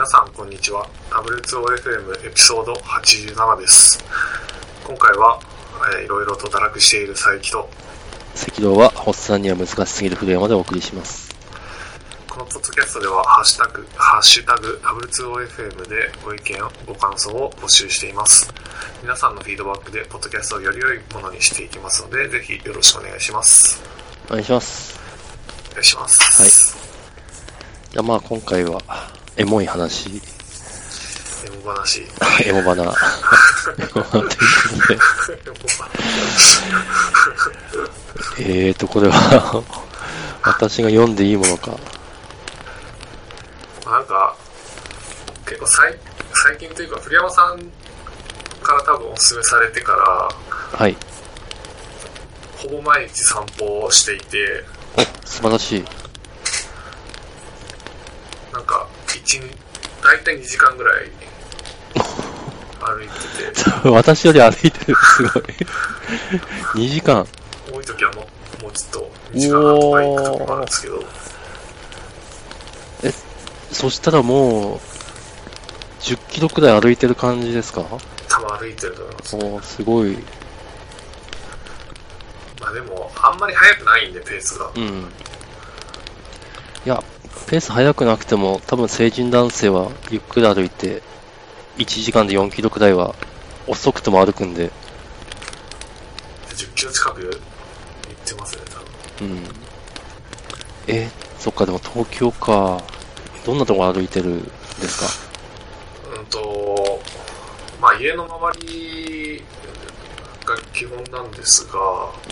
皆さんこんにちは。W2OFM エピソード87です。今回は、えー、いろいろと堕落している佐伯と赤道はおっさんには難しすぎる古山でお送りします。このポッドキャストではハッシュタグハッシュタグ W2OFM でご意見ご感想を募集しています。皆さんのフィードバックでポッドキャストをより良いものにしていきますのでぜひよろしくお願いします。お願いします。お願いします。じゃあまあ今回はエモい話。エモ話。エモバナ。エモということでえーとこれは 私が読んでいいものか。なんか結構最最近というか栗山さんから多分お勧めされてからはい。ほぼ毎日散歩をしていて。お素晴らしい。なんか1大体2時間ぐらい歩いてて。私より歩いてる。すごい。2時間。多い時はもうもうちょっと2時間半とか行くとこもあるんですけど。そしたらもう10キロくらい歩いてる感じですか？多分歩いてると思います。おーすごい。まあでもあんまり速くないんでペースが。うん。いやペース速くなくても多分成人男性はゆっくり歩いて1時間で4キロくらいは遅くても歩くんで。10キロ近く行ってますね多分。うん。えそっかでも東京か。どんなとこ歩いてるんですか？うんとまあ家の周りが基本なんですが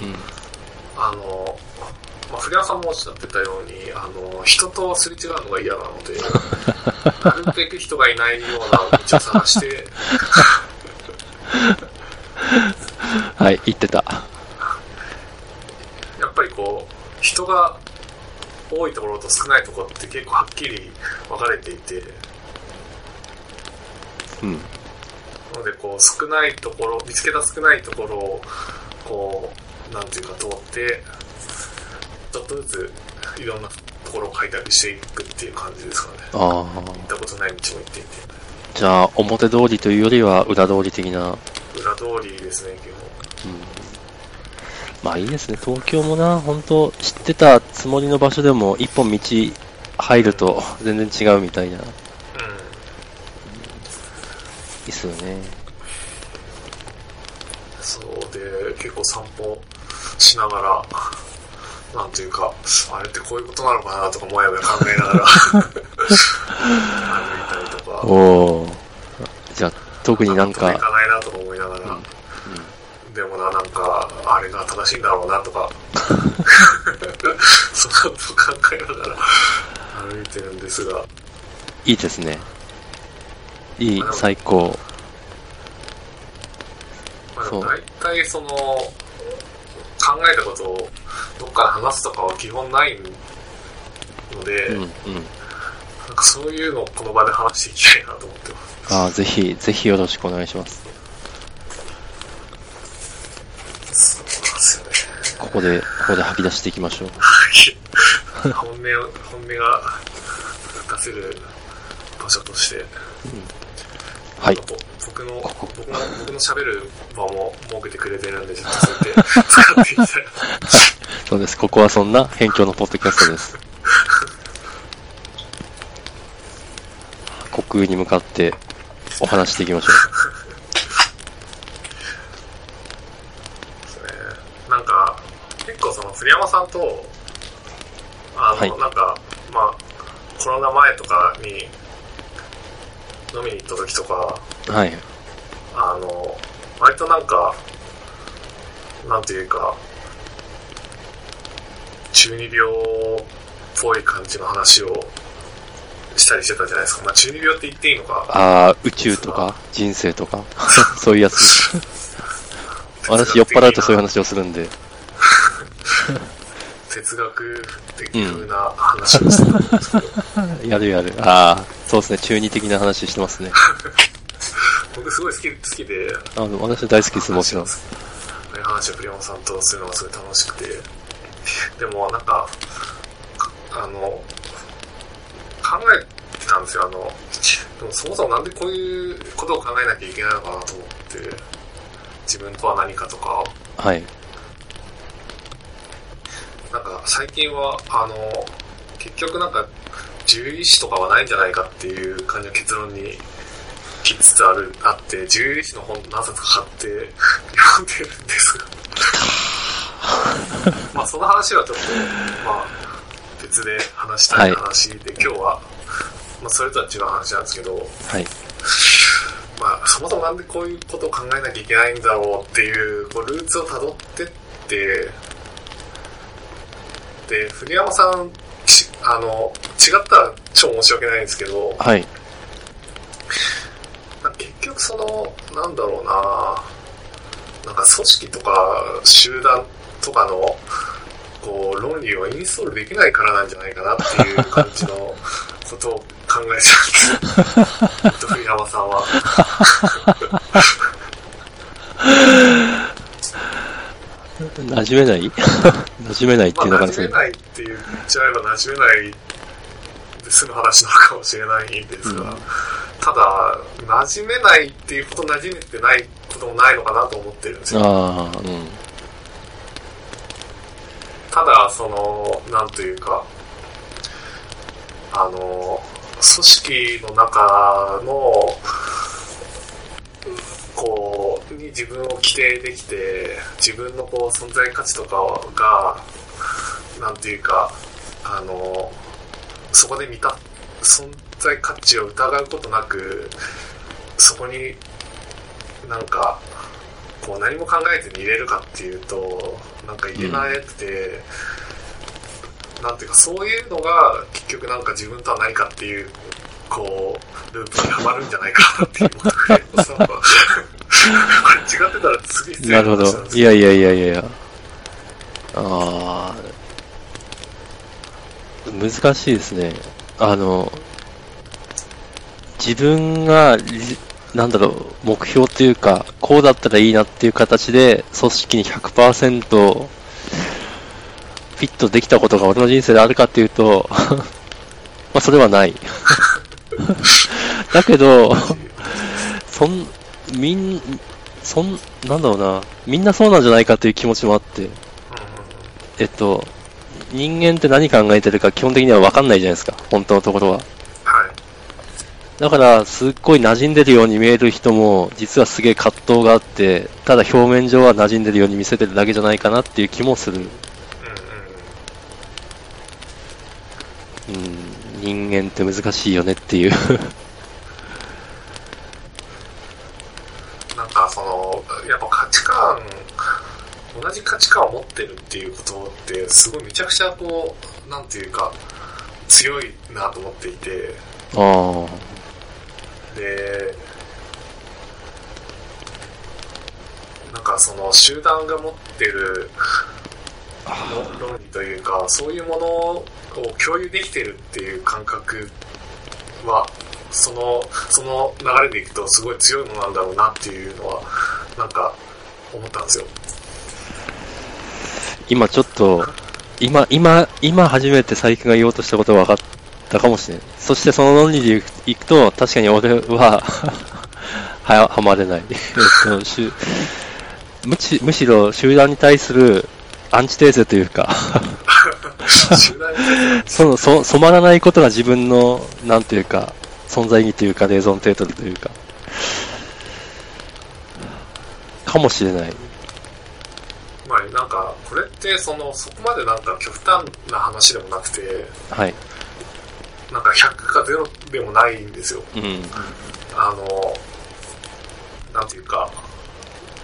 うん。あの、まあ、古谷さんもおっしゃってたように、あの、人とすれ違うのが嫌なので、なるべく人がいないような道を探して、はい言ってた。やっぱりこう、人が多いところと少ないところって結構はっきり分かれていて、うん。なのでこう、少ないところ、見つけた少ないところを、こう、なんていうか通って、ちょっとずついろんなところを開拓していくっていう感じですかね。ああ行ったことない道も行っていて。じゃあ表通りというよりは裏通り的な裏通りですね、基本。うんまあいいですね、東京もな、本当知ってたつもりの場所でも一本道入ると全然違うみたいな、いうん。いっすよね。そうで、結構散歩しながら、なんていうか、あれってこういうことなのかなとかもやもや考えながら。歩いたりとか、おー。じゃあ特になんか。納得い、かないなとか思いながら、でもな、なんか、あれが正しいんだろうなとか、そんなことを考えながら歩いてるんですが、いいですね。いい、最高。まあ、大体その、考えたことをどっかで話すとかは基本ないので、うん、うん。なんかそういうのをこの場で話していきたいなと思ってます。ああ、ぜひ、ぜひよろしくお願いします。そうですよね。ここで、ここで吐き出していきましょう。本音を、本音が出せる場所として、はいなん。か僕の、僕の、僕の喋る場も設けてくれてるんで、ちょっとそうやって使っていきたい。そうです。ここはそんな辺境のポッドキャストです。虚空に向かってお話していきましょですね。なんか、結構その、栗山さんと、あの、はいなんか、まあ、コロナ前とかに、飲みに行った時とか、う。はい。あの、割となんか、なんていうか、中二病っぽい感じの話をしたりしてたじゃないですか。まあ中二病って言っていいのか。ああ、宇宙とか人生とか、そういうやつ。私酔っ払うとそういう話をするんで。哲学的風な話をしてたんですけど、やるやる。ああ、そうですね。中二的な話してますね。僕すごい好き好きで、あの、私大好きです、もちろん。話を栗山さんとするのがすごい楽しくて、でもなんか、かあの、考えてたんですですよ。あの、でもそもそもなんでこういうことを考えなきゃいけないのかなと思って、自分とは何かとか、はい。なんか最近は、あの、結局なんか、獣医師とかはないんじゃないかっていう感じの結論に来つつある、あって、獣医師の本何冊か買って読んでるんですが。まあその話はちょっと、まあ別で話したい話で、今日は、まあそれとは違う話なんですけど、はい。まあそもそもなんでこういうことを考えなきゃいけないんだろうっていう、こうルーツを辿ってって、で、古山さん、ちあの、違ったら超申し訳ないんですけど、はい。その、なんだろうななんか組織とか集団とかの、こう、論理をインストールできないからなんじゃないかなっていう感じの ことを考えちゃうんですよ。古山さんは。馴染めない？馴染めないっていうのまあ、がですね馴染め。ないって言っちゃえば馴染めないで済む話なのかもしれないんですが、うんただ、馴染めないっていうこと馴染めてないこともないのかなと思ってるんですよ。ああ、うん。ただ、その、なんというか、あの、組織の中の、こう、に自分を規定できて、自分のこう存在価値とかが、なんていうか、あの、そこで見た、存在価値を疑うことなく、そこになんか、こう何も考えずに入れるかっていうと、なんか入れなくて、なんていうかそういうのが結局なんか自分とは何かっていう、こう、ループにはまるんじゃないかなっていうことで、さ これ違ってたら次失礼なるほど。いやいやいやいやいや。ああ、難しいですね。あの、自分が、なんだろう、目標というか、こうだったらいいなっていう形で、組織に100%フィットできたことが俺の人生であるかっていうと、まあそれはない。だけど、そん、みん、そん、なんだろうな、みんなそうなんじゃないかという気持ちもあって、えっと、人間って何考えてるか基本的には分かんないじゃないですか、本当のところは。はい。だから、すっごい馴染んでるように見える人も、実はすげえ葛藤があって、ただ表面上は馴染んでるように見せてるだけじゃないかなっていう気もする。うんうんうん、人間って難しいよねっていう。なんかその、やっぱ価値観、同じ価値観を持ってるっていうことって、すごいめちゃくちゃこう、なんていうか、強いなと思っていて、ああ、で、なんかその集団が持ってる論理というか、そういうものを共有できてるっていう感覚は、その、その流れでいくとすごい強いものなんだろうなっていうのは、なんか思ったんですよ。今ちょっと、今、今、今初めて佐伯が言おうとしたことが分かったかもしれない。そしてその論理でいくと、確かに俺は、は、はまれない。えっと、しゅむしむしろ集団に対するアンチテーゼというか、その、そ、染まらないことが自分の、なんていうか、存在意義というか、レーゾンテートルというか、かもしれない。まあなんか、これってその、そこまでなんか極端な話でもなくて、はい。なんか100か0でもないんですよ。うん。あの、なんていうか、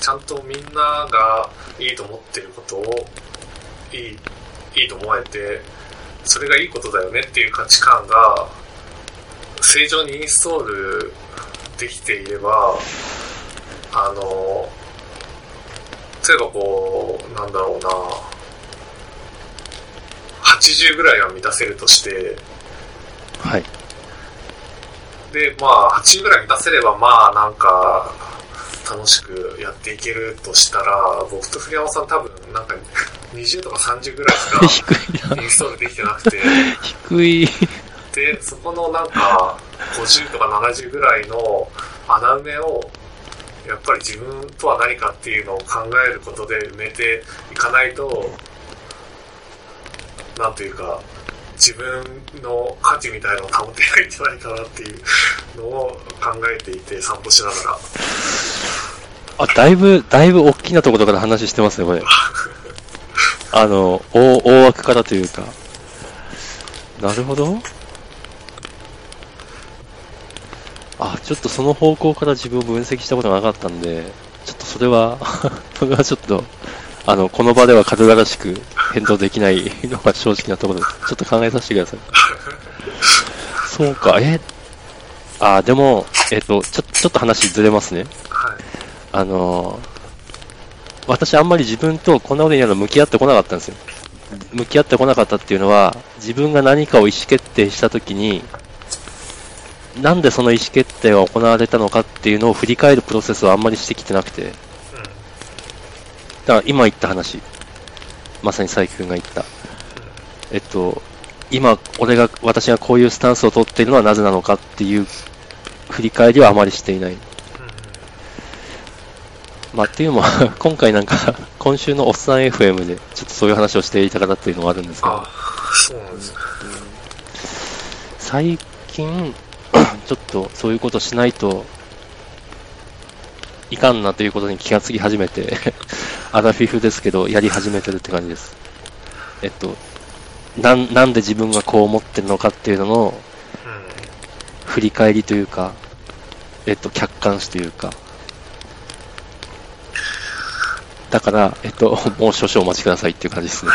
ちゃんとみんながいいと思ってることを、いい、いいと思えて、それがいいことだよねっていう価値観が、正常にインストールできていれば、あの、例えばこう、なんだろうな、80ぐらいは満たせるとして、はい。で、まあ、8ぐらい満たせれば、まあ、なんか、楽しくやっていけるとしたら、僕と栗山さん多分、なんか、20とか30ぐらいし 低いな。かインストールできてなくて、低い。で、そこのなんか、50とか70ぐらいの穴埋めを、やっぱり自分とは何かっていうのを考えることで埋めていかないと、なんていうか、自分の価値みたいなのを保てないんじゃないかなっていうのを考えていて、散歩しながら。あ、だいぶ、だいぶ大きなところから話してますね、これ。あの、大、大枠からというか。なるほど。あ、ちょっとその方向から自分を分析したことがなかったんで、ちょっとそれは、それはちょっと、あの、この場では軽々しく返答できない のが正直なところです。ちょっと考えさせてください。そうか、え、あ、でも、えっと、ちょ、ちょっと話ずれますね。はい。あのー私あんまり自分とこんなことになるの向き合ってこなかったんですよ。向き合ってこなかったっていうのは、自分が何かを意思決定したときに、なんでその意思決定が行われたのかっていうのを振り返るプロセスをあんまりしてきてなくて、うん。だから今言った話、まさに佐伯くんが言った。えっと、今、俺が、私がこういうスタンスを取っているのはなぜなのかっていう振り返りはあまりしていない。うん。まあ、っていうのも、今回なんか、今週のおっさん FM で、ちょっとそういう話をしていた方っていうのがあるんですが、あ、そうなんですね。最近、ちょっとそういうことしないといかんなということに気がつき始めて、アラフィフですけど、やり始めてるって感じです。えっと、なん、なんで自分がこう思ってるのかっていうのの。振り返りというか、えっと、客観視というか、だから、えっと、もう少々お待ちくださいっていう感じですね。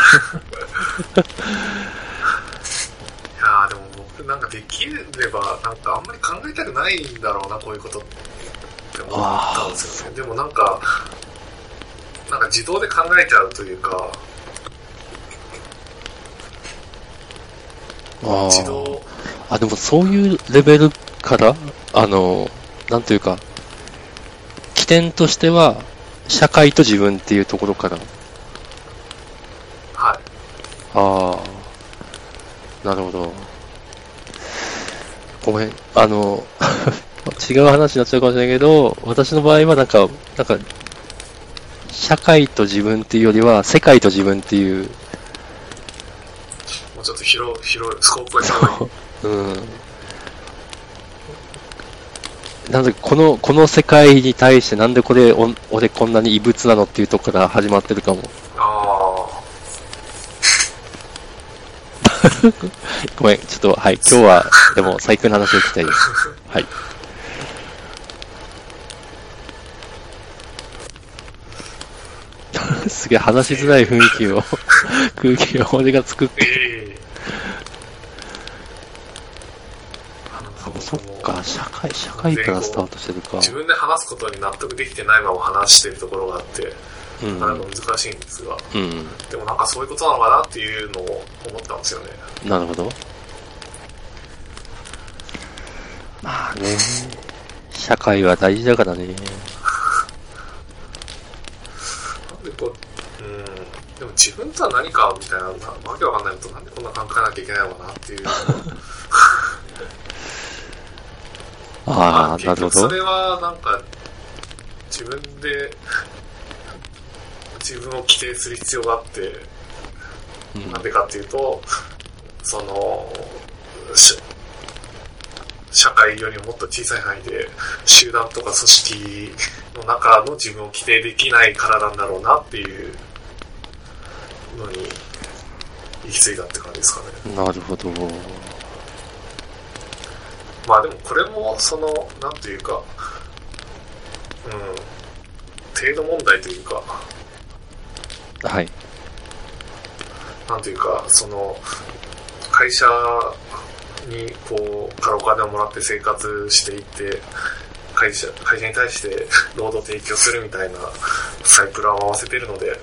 なんかできればなんかあんまり考えたくないんだろうなこういうことって思ったんですよね。でもなんかなんか自動で考えちゃうというかあ。ー自動。あ、でもそういうレベルから、あの、なんというか、起点としては、社会と自分っていうところから、はい。ああ、なるほど。あの、違う話になっちゃうかもしれないけど、私の場合はなんか、なんか、社会と自分っていうよりは、世界と自分っていう、もうちょっと広い広いスコープが広いうん。なんで、この、この世界に対してなんでこれ、お俺こんなに異物なのっていうとこから始まってるかも。あ ごめん、ちょっと、はい、今日は、でも、最強の話を聞きたいです。はい。すげえ話しづらい雰囲気を、空気を俺が作って。そっか、社会、社会からスタートしてるか。自分で話すことに納得できてないまま話してるところがあって。なかなか難しいんですがうん。でもなんかそういうことなのかなっていうのを思ったんですよねなるほど。まあね、社会は大事だからね。なんでこう、うん、でも自分とは何かみたいな、なわけわかんないのと、なんでこんな考えなきゃいけないのかなっていう。ああ、なるほど。それはなんか、自分で、自分を規定する必要があって、うんなんでかっていうと、その、し社会よりももっと小さい範囲で、集団とか組織の中の自分を規定できないからなんだろうなっていうのに行き着いたって感じですかね。なるほど。まあでもこれも、その、なんていうか、うん、程度問題というか、はい。なんていうか、その、会社に、こう、からお金をもらって生活していって、会社、会社に対して労働提供するみたいなサイクルを合わせてるので、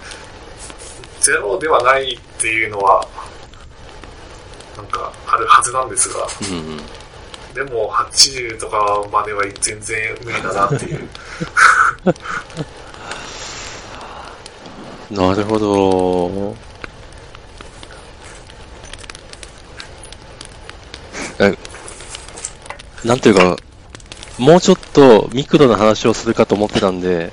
ゼロではないっていうのは、なんか、あるはずなんですが、うん。でも、80とかまでは全然無理だなっていう。なるほど。えなんていうか、もうちょっとミクロな話をするかと思ってたんで、はい。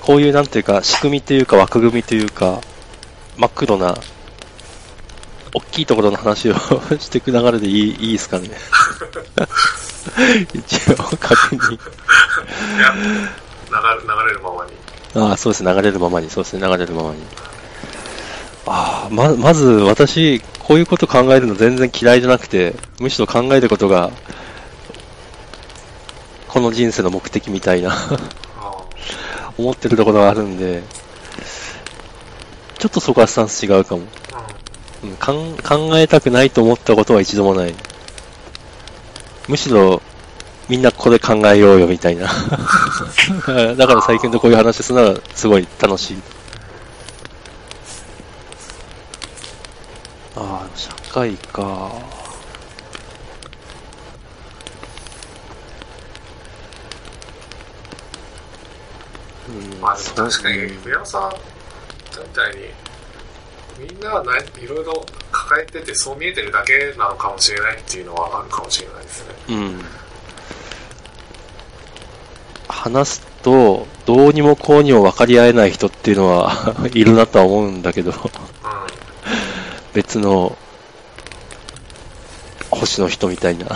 こういうなんていうか、仕組みというか枠組みというか、マクロな、大きいところの話を していく流れでいいいいですかね。一応、確認。いや、流れ、流れるままに。ああ、そうですね、流れるままに、そうですね、流れるままに。ああ、ま、まず私、こういうこと考えるの全然嫌いじゃなくて、むしろ考えることが、この人生の目的みたいなあ思ってるところがあるんで、ちょっとそこはスタンス違うかも。うんかん考えたくないと思ったことは一度もない。むしろ、みんなこれ考えようよみたいな。だから最近とこういう話するのはすごい楽しい。ああ、社会か。うんまあ確かにそう、宮尾さんみたいに、みんなはないいろいろ抱えてて、そう見えてるだけなのかもしれないっていうのはあるかもしれないですね。うん。話すと、どうにもこうにも分かり合えない人っていうのは いるなとは思うんだけど、うん。別の星の人みたいな。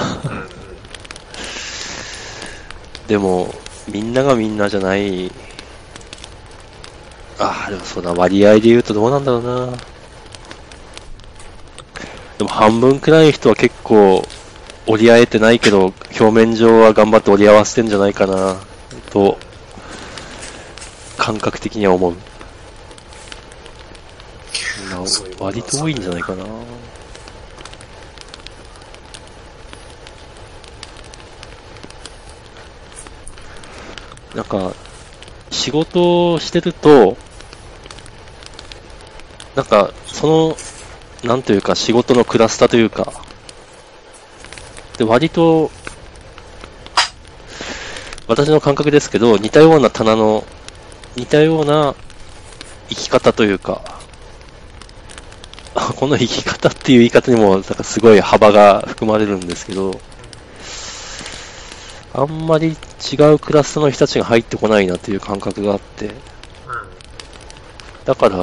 でも、みんながみんなじゃない。ああ、でもそうだ、割合で言うとどうなんだろうな。でも半分くらいの人は結構折り合えてないけど、表面上は頑張って折り合わせてんじゃないかな、と、感覚的には思う。なそういうこと割と多いんじゃないかな。なんか、仕事をしてると、なんか、その、なんというか、仕事のクラスタというか、で、割と、私の感覚ですけど、似たような棚の、似たような生き方というか、この生き方っていう言い方にも、なんかすごい幅が含まれるんですけど、あんまり違うクラスの人たちが入ってこないなっていう感覚があって、だから、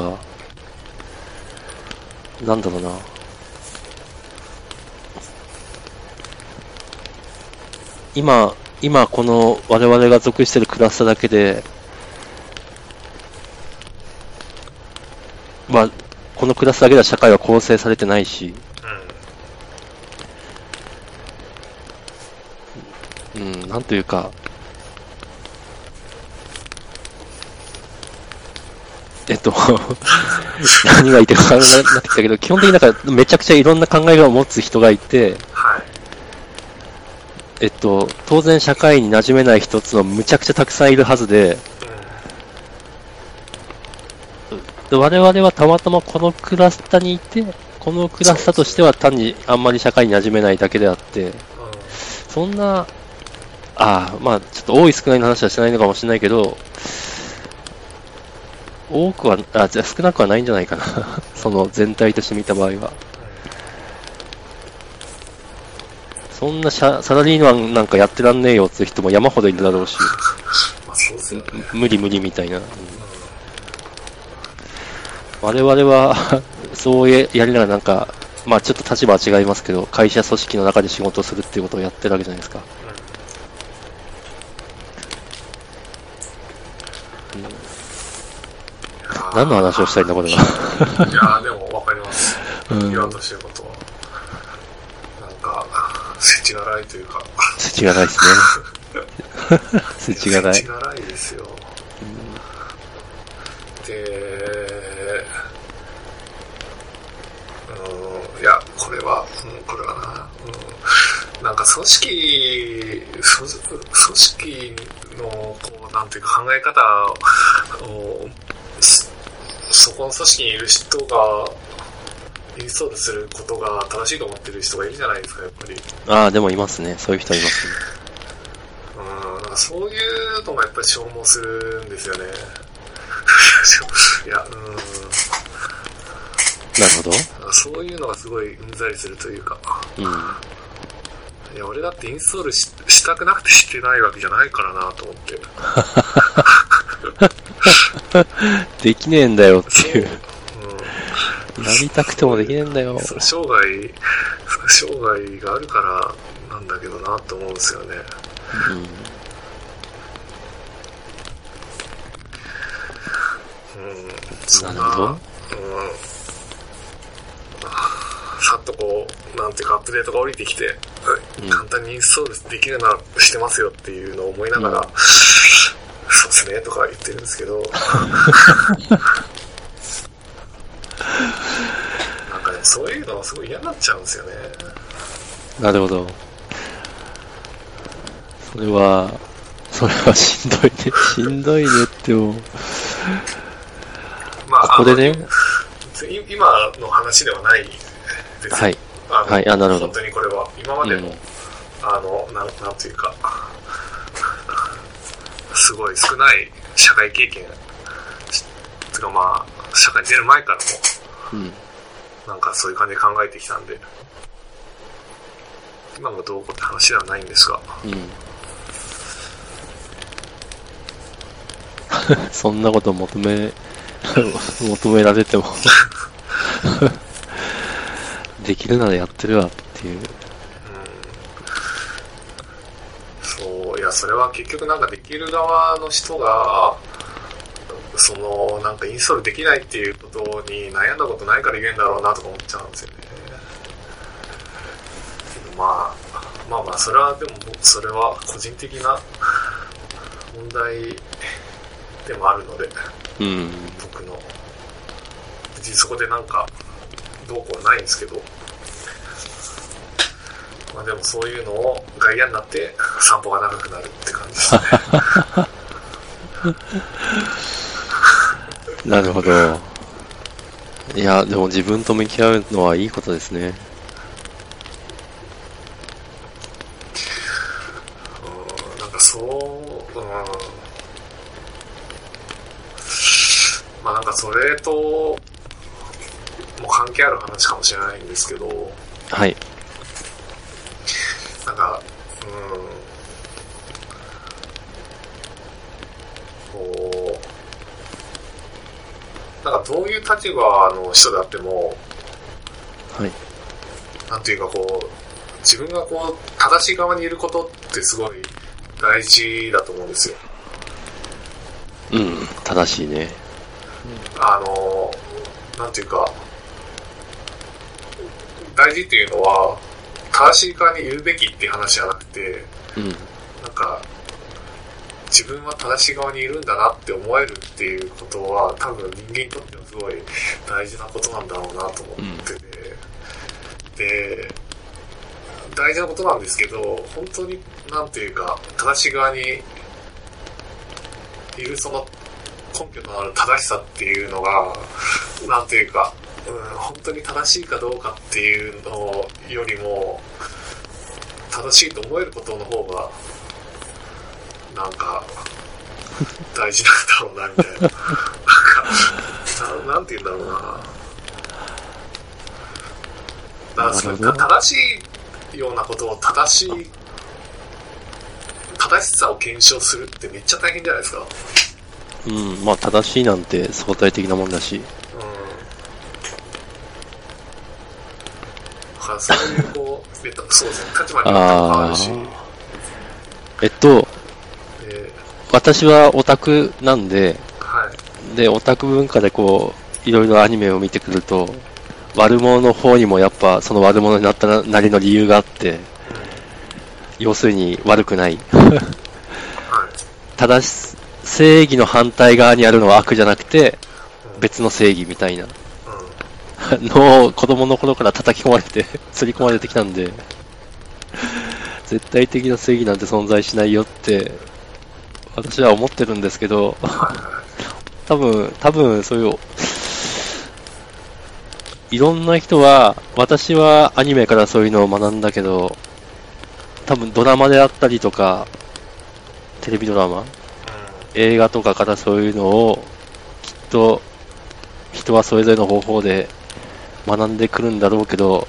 なんだろうな。今、今この我々が属してるクラスターだけで、まあ、このクラスだけでは社会は構成されてないし、うん、なんというか、えっと、何が言いたいか分からなくなってきたけど、基本的になんかめちゃくちゃいろんな考えを持つ人がいて、はい。えっと、当然社会に馴染めない一つのむちゃくちゃたくさんいるはずで、で我々はたまたまこのクラスターにいて、このクラスターとしては単にあんまり社会に馴染めないだけであって、そんな、ああ、まあ、ちょっと多い少ないの話はしないのかもしれないけど、多くは、あ、じゃ少なくはないんじゃないかな。その全体として見た場合は。そんなサラリーマンなんかやってらんねえよって人も山ほどいるだろうし、まあそうですよね。無理無理みたいな。うん我々は、そうややりながらなんか、まあちょっと立場は違いますけど、会社組織の中で仕事をするっていうことをやってるわけじゃないですか。何の話をしたいんだ、これは。いやーでも分かります。うん言わんとしてることは。なんか、世知辛いというか。世知辛いですね。世知辛い世知。辛いですよ。で、うん、いや、これは、うん、これはな、うん、なんか組織、そ組織の、こう、なんていうか考え方を、そそこの組織にいる人が、インストールすることが正しいと思ってる人がいるじゃないですか、やっぱり。ああ、でもいますね。そういう人いますね。うん、なんかそういうのがやっぱり消耗するんですよね。いや、うん、なるほど。そういうのがすごいうんざりするというか、うん。いや、俺だってインストールししたくなくてしてないわけじゃないからなと思って。できねえんだよっていう。うん。やりたくてもできねえんだよ。そう生涯、生涯があるからなんだけどなと思うんですよね。うん。うん。そんなるほどうん。さっとこう、なんていうかアップデートが降りてきて、うん簡単にインストールできるならしてますよっていうのを思いながら、うん そうですねとか言ってるんですけど、なんかね、そういうのがすごい嫌になっちゃうんですよね。なるほど。それは、それはしんどいね。しんどいねってもう、まあ、ここでね、今の話ではないですよはい。あのはいあなるほど本当にこれは、今までも、うんあの、なん、なんていうか、すごい少ない社会経験、しつうかまあ、社会に出る前からも、うん。なんかそういう感じで考えてきたんで、今がどうこうって話ではないんですが、うん。そんなこと求め、求められても できるならやってるわっていう。そう、いや、それは結局なんかできる側の人が、その、なんかインストールできないっていうことに悩んだことないから言えんだろうなとか思っちゃうんですよね。けどまあ、まあまあ、それはでも、それは個人的な問題でもあるので、うん。僕の。別にそこでなんか、どうこうはないんですけど、まあでもそういうのをが嫌になって散歩が長くなるって感じですね。なるほど。いや、でも自分と向き合うのはいいことですね。うんなんかそう、うん。まあなんかそれと、もう関係ある話かもしれないんですけど、はい。なんか、うん。こう、なんかどういう立場の人であっても、はい。なんていうかこう、自分がこう、正しい側にいることってすごい大事だと思うんですよ。うん。正しいね。あの、なんていうか、大事っていうのは、正しい側にいるべきっていう話じゃなくて、うん。なんか、自分は正しい側にいるんだなって思えるっていうことは、多分人間にとってはすごい大事なことなんだろうなと思ってて、で、大事なことなんですけど、本当に、なんていうか、正しい側にいるその根拠のある正しさっていうのが、なんていうか、うん、本当に正しいかどうかっていうのよりも、正しいと思えることの方が、なんか、大事なんだろうな、みたいな。なんか、ななんて言うんだろうな。なるほど正しいようなことを正しい、正しさを検証するってめっちゃ大変じゃないですか。うん。まあ、正しいなんて相対的なもんだし。うん。だからそういう、こう、えっとそうですね、立場によっても変わるし、えっと、で私はオタクなんで、はい。で、オタク文化でこう、いろいろアニメを見てくると、悪者の方にもやっぱその悪者になったなりの理由があって、要するに悪くない。はい。正し、正義の反対側にあるのは悪じゃなくて、別の正義みたいなうん。のを子供の頃から叩き込まれて、刷り込まれてきたんで、絶対的な正義なんて存在しないよって、私は思ってるんですけど、多分、多分そういう、いろんな人は、私はアニメからそういうのを学んだけど、多分ドラマであったりとか、テレビドラマ映画とかからそういうのを、きっと、人はそれぞれの方法で学んでくるんだろうけど、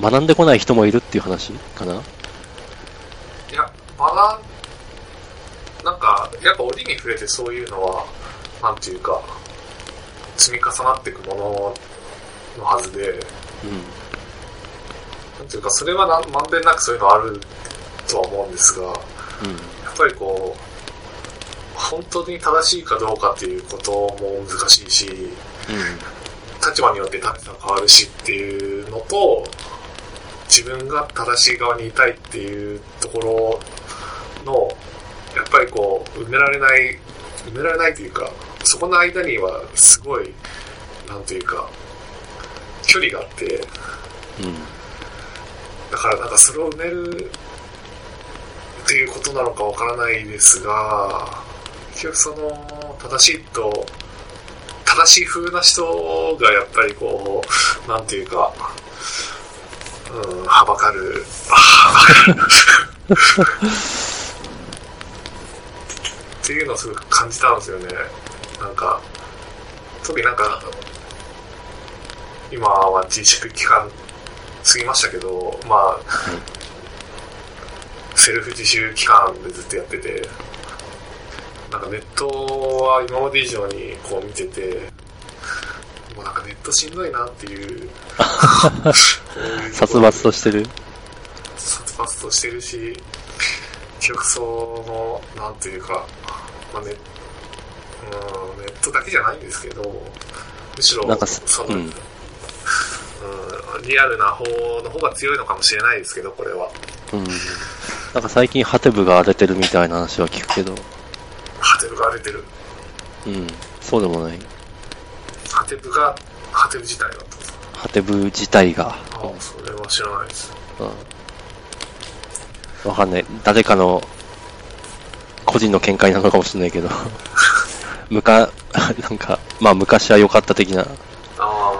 学んでこない人もいるっていう話かな学ん、なんか、やっぱ折に触れてそういうのは、なんていうか、積み重なっていくもののはずで、うん。なんていうか、それはなんまんべんなくそういうのあるとは思うんですが、やっぱりこう、本当に正しいかどうかっていうことも難しいし、うん。立場によって立場変わるしっていうのと、自分が正しい側にいたいっていうところの、やっぱりこう、埋められない、埋められないというか、そこの間にはすごい、なんていうか、距離があって、うん。だからなんかそれを埋めるっていうことなのかわからないですが、結局その正しいと、正しい風な人がやっぱりこう、なんていうか、うん、はばかる。はばかるっていうのをすごく感じたんですよね。なんか、特になんか、今は自粛期間過ぎましたけど、まあ、セルフ自習期間でずっとやってて、なんかネットは今まで以上にこう見てて、もうなんかネットしんどいなっていう、殺伐としてる。殺伐としてるし、結局その、なんていうか、まあネ,、うん、ネットだけじゃないんですけど、むしろなんかその、うんうんリアルな方の方が強いのかもしれないですけど、これは。うん。なんか最近ハテブが荒れてるみたいな話は聞くけど。ハテブが荒れてる。うん。そうでもない。ハテブが、ハテブ自体だと。ハテブ自体が。ああ、それは知らないです。うん。わかんない。誰かの個人の見解なのかもしれないけど。むか、なんか、まあ昔は良かった的な。ああ、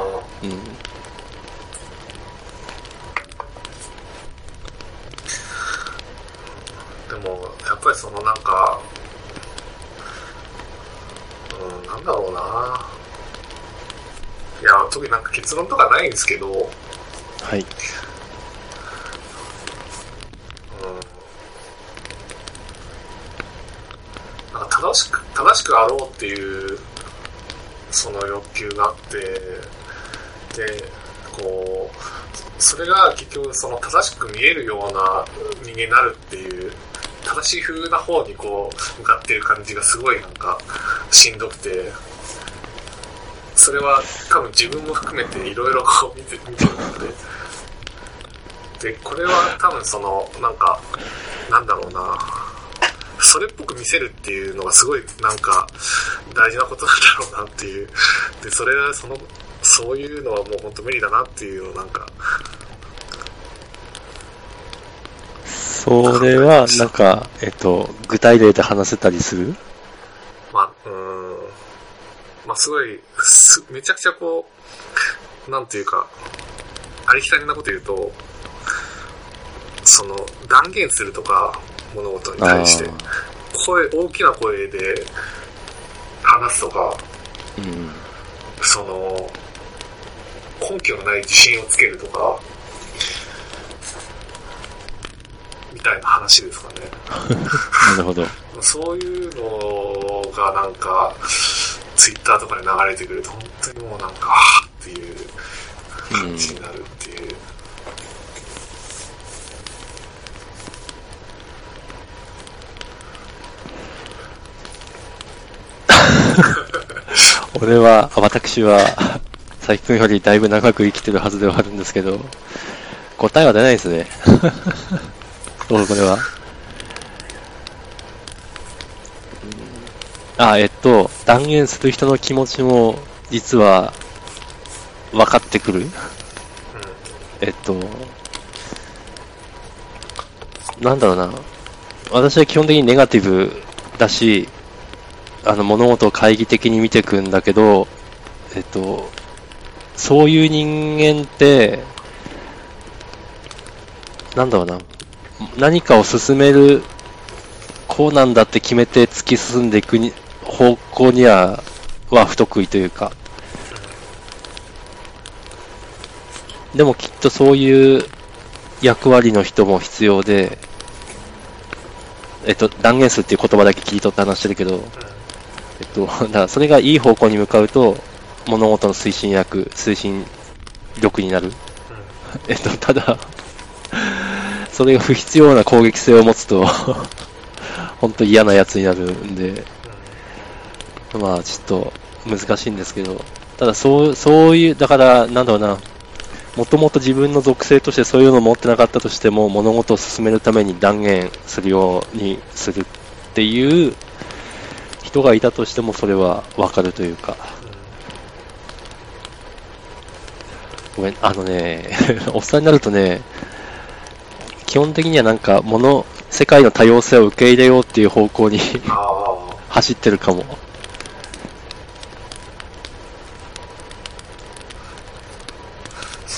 うん。でも、やっぱりそのなんか、うん、なんだろうな。いや、特になんか結論とかないんですけど、うん、はい。なんか正しく、正しくあろうっていう、その欲求があって、で、こう、それが結局その正しく見えるような人間になるっていう、正しい風な方にこう、向かってる感じがすごいなんか、しんどくて、それは多分自分も含めていろいろこう見て、見てるので、で、これは多分その、なんか、なんだろうな、それっぽく見せるっていうのがすごいなんか大事なことなんだろうなっていう。で、それはその、そういうのはもう本当無理だなっていうのをなんか、それは、なんか、えっと、具体例で話せたりする？まあ、うーん、まあすごい、すめちゃくちゃこう、なんていうか、ありきたりなこと言うと、その、断言するとか、物事に対して、声、大きな声で話すとか、うん。その、根拠のない自信をつけるとか、みたいな話ですかね。なるほど。そういうのがなんか、ツイッターとかで流れてくると、本当にもうなんか、っていう感じになるっていう。俺は、あ私は、佐伯くんよりだいぶ長く生きてるはずではあるんですけど、答えは出ないですね。そう、これは。うんあ、えっと、断言する人の気持ちも、実は、分かってくる。えっと、なんだろうな。私は基本的にネガティブだし、あの、物事を懐疑的に見ていくんだけど、えっと、そういう人間って、なんだろうな。何かを進める、こうなんだって決めて突き進んでいくに方向には、は不得意というか。でもきっとそういう役割の人も必要で、えっと、断言数っていう言葉だけ切り取って話してるけど、えっと、だからそれがいい方向に向かうと、物事の推進役、推進力になる。うん。えっと、ただ、それが不必要な攻撃性を持つと、本当嫌なやつになるんで、まあ、ちょっと難しいんですけど、ただそう、そういう、だから、なんだろうな、もともと自分の属性としてそういうのを持ってなかったとしても、物事を進めるために断言するようにするっていう人がいたとしても、それはわかるというか、ごめん、あのね、おっさんになるとね、基本的にはなんか、物、世界の多様性を受け入れようっていう方向に。走ってるかも。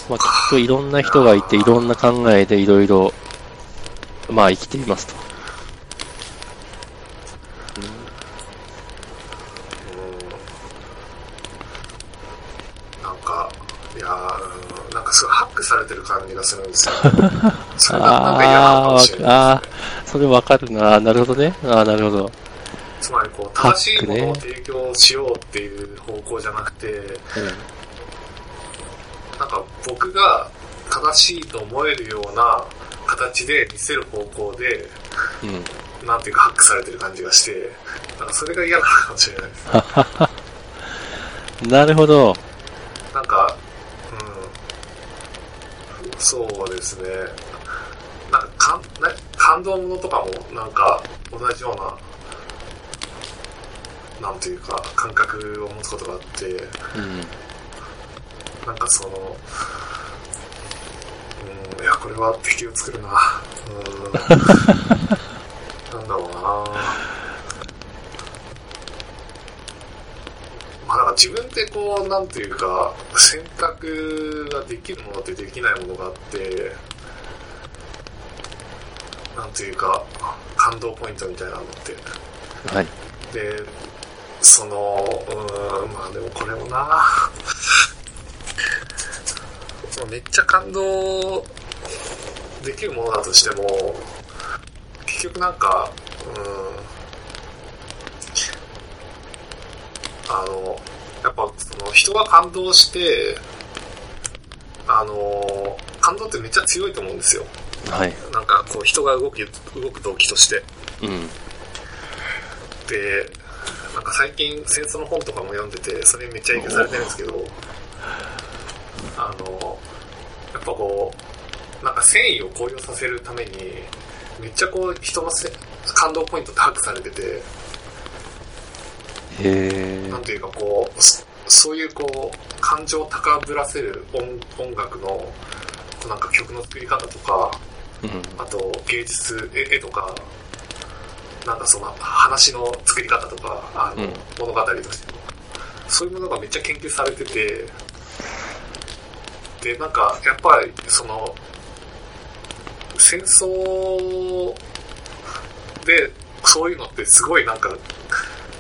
まあ、きっといろんな人がいて、いろんな考えでいろいろ、まあ生きていますと。それがなんか嫌なのかもしれないあですね。ー、それわかるな。なるほどね。あーなるほど。つまりこう、正しいものを提供しようっていう方向じゃなくて、なんか僕が正しいと思えるような形で見せる方向で、うん。うん。なんていうかハックされてる感じがして、なんかそれが嫌なのかもしれないです。なるほど。なんか、うん、そうですね。なんかかんな感動ものとかもなんか同じような、なんていうか感覚を持つことがあって、うん。なんかその、うん、いや、これは敵を作るな。うん。なんだろうな。まあなんか自分でこう、なんていうか、選択ができるものってできないものがあって、なんていうか、感動ポイントみたいなのって。はい。で、その、うーん、まあでもこれもな めっちゃ感動できるものだとしても、結局なんか、うん、あの、その人が感動して、あの、感動ってめっちゃ強いと思うんですよ。はい。なんかこう人が動き、動く動機として。うん。で、なんか最近戦争の本とかも読んでて、それにめっちゃ影響されてるんですけど、あの、やっぱこう、なんか繊維を高揚させるために、めっちゃこう人のせ感動ポイントって把握されてて、へなんていうかこう、そそういうこう、感情を高ぶらせる音音楽の、こうなんか曲の作り方とか、ー。うん。あと芸術、絵絵とか、なんかその話の作り方とか、あの、うん物語としての、そういうものがめっちゃ研究されてて、で、なんかやっぱりその、戦争でそういうのってすごいなんか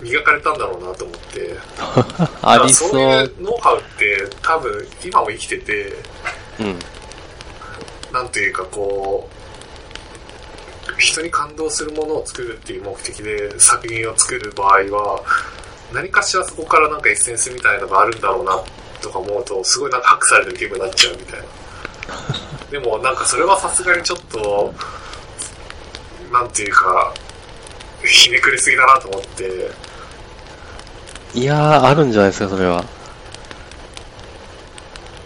磨かれたんだろうなと思って、ありそそういうう。ノウハウって多分今も生きてて、うん。なんていうかこう、人に感動するものを作るっていう目的で作品を作る場合は、何かしらそこからなんかエッセンスみたいなのがあるんだろうなとか思うと、すごいなんかハックされてる気分になっちゃうみたいな。でもなんかそれはさすがにちょっと、なんていうか、ひねくれすぎだなと思って、いやー、あるんじゃないですか、それは。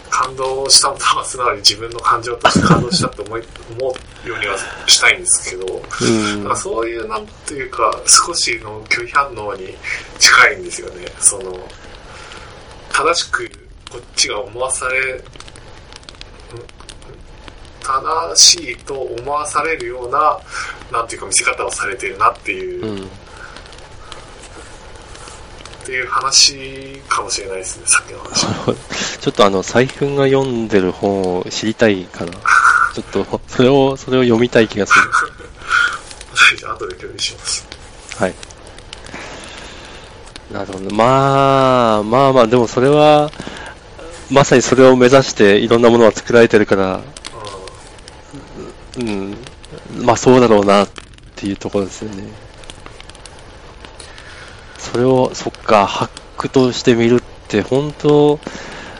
感動したことは素直に自分の感情として感動したって思い 思うようにはしたいんですけど、うん。そういう、なんていうか、少しの拒否反応に近いんですよね。その、正しくこっちが思わされ、ん正しいと思わされるような、なんていうか見せ方をされてるなっていう、うん。っていう話かもしれないですね、さっきの話。ちょっとあの、財布が読んでる本を知りたいかな。ちょっと、それを、それを読みたい気がする。じゃあ後で共有します。はい。なるほど。まあ、まあまあ、でもそれは、まさにそれを目指していろんなものが作られてるから、ううん、まあそうだろうなっっていうところですよね。それを、そっか、ハックとして見るって、本当、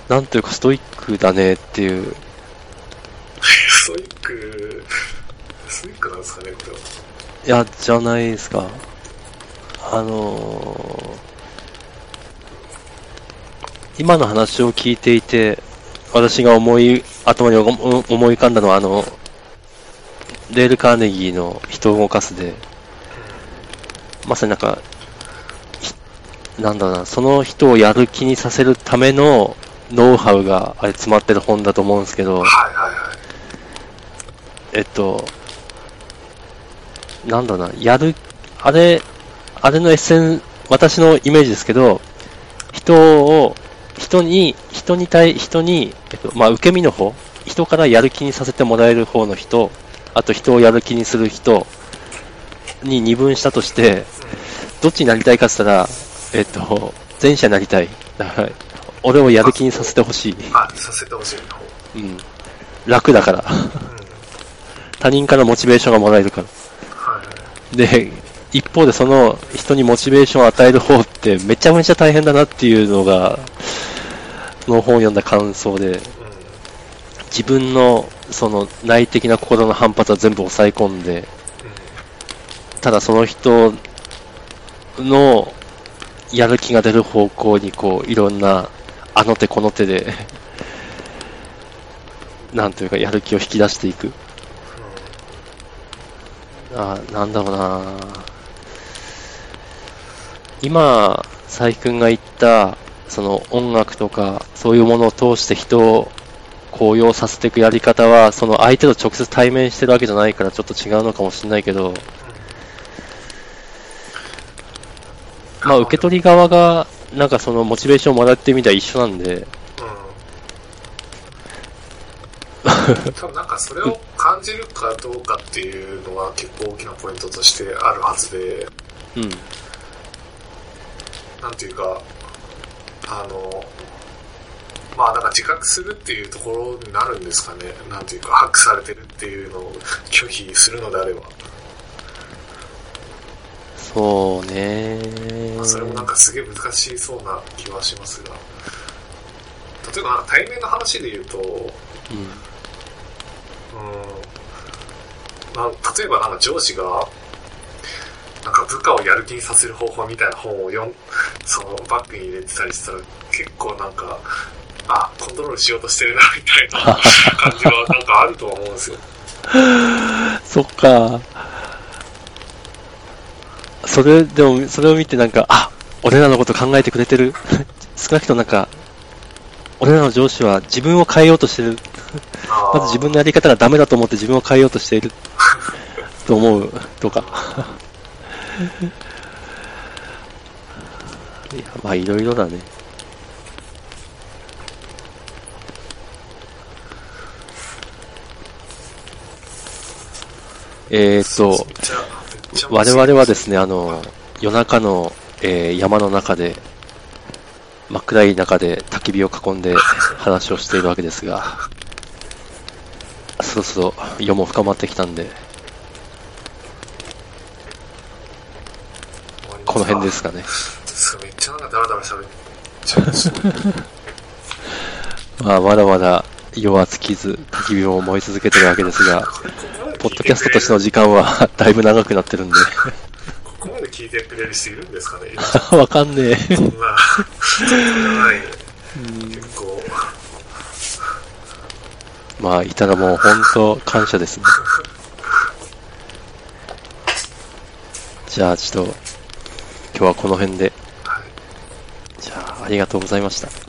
なんというかストイックだねっていう。ストイック、ストイックなんですかね、これは。いや、じゃないですか。あのー今の話を聞いていて、私が思い、頭に思思い浮かんだのは、あの、レール・カーネギーの人を動かすで、まさになんか、ひなんだろうな、その人をやる気にさせるためのノウハウがあれ詰まってる本だと思うんですけど、えっと、なんだろうな、やる、あれ、あれのエッセン、私のイメージですけど、人を、人に、人に対、人に、えっと、まあ、受け身の方、人からやる気にさせてもらえる方の人、あと人をやる気にする人に二分したとして、どっちになりたいかって言ったら、えっと、前者になりたい。だから俺をやる気にさせてほしい。あ、させてほしい。うん。楽だから。うん。他人からモチベーションがもらえるから。はいはい。で、一方でその人にモチベーションを与える方ってめちゃめちゃ大変だなっていうのが、その本を読んだ感想で、うん。自分のその内的な心の反発は全部抑え込んで、ただその人のやる気が出る方向にこういろんなあの手この手で、なんというかやる気を引き出していく。あなんだろうな今、佐伯くんが言った、その音楽とか、そういうものを通して人を高揚させていくやり方は、その相手と直接対面してるわけじゃないからちょっと違うのかもしれないけど、まあ受け取り側が、なんかそのモチベーションをもらってみたら一緒なんで、うん。多分なんかそれを感じるかどうかっていうのは結構大きなポイントとしてあるはずで、うん、なんていうか、あの、まあなんか自覚するっていうところになるんですかね。なんていうか、ハックされてるっていうのを拒否するのであれば。そうねまあ、それもなんかすげえ難しそうな気はしますが。例えば対面の話で言うと、うん、うんまあ、例えばなんか上司が、なんか部下をやる気にさせる方法みたいな本を読ん、そのバッグに入れてたりしたら結構なんか、あ、コントロールしようとしてるなみたいな感じはなんかあるとは思うんですよ。そっか。それ、でも、それを見てなんか、あ、俺らのこと考えてくれてる。少なくともなんか、俺らの上司は自分を変えようとしてる。まず自分のやり方がダメだと思って自分を変えようとしている。と思う、とか。いや、まあ、いろいろだね。えーっと、我々はですね、あの、夜中の、えー山の中で、真っ暗い中で焚き火を囲んで話をしているわけですが、そろそろ夜も深まってきたんで、この辺ですかね。めっちゃなんかダラダラ喋っちゃいまあ、まだまだ夜は尽きず、焚き火も燃え続けてるわけですが、ポッドキャストとしての時間は だいぶ長くなってるんで、ここまで聞いてくれる人いるんですかねわかんねえ。そんな、そんなない。結構、まあ、いたらもう本当感謝ですね。じゃあ、ちょっと、今日はこの辺で、はい。じゃあ、ありがとうございました。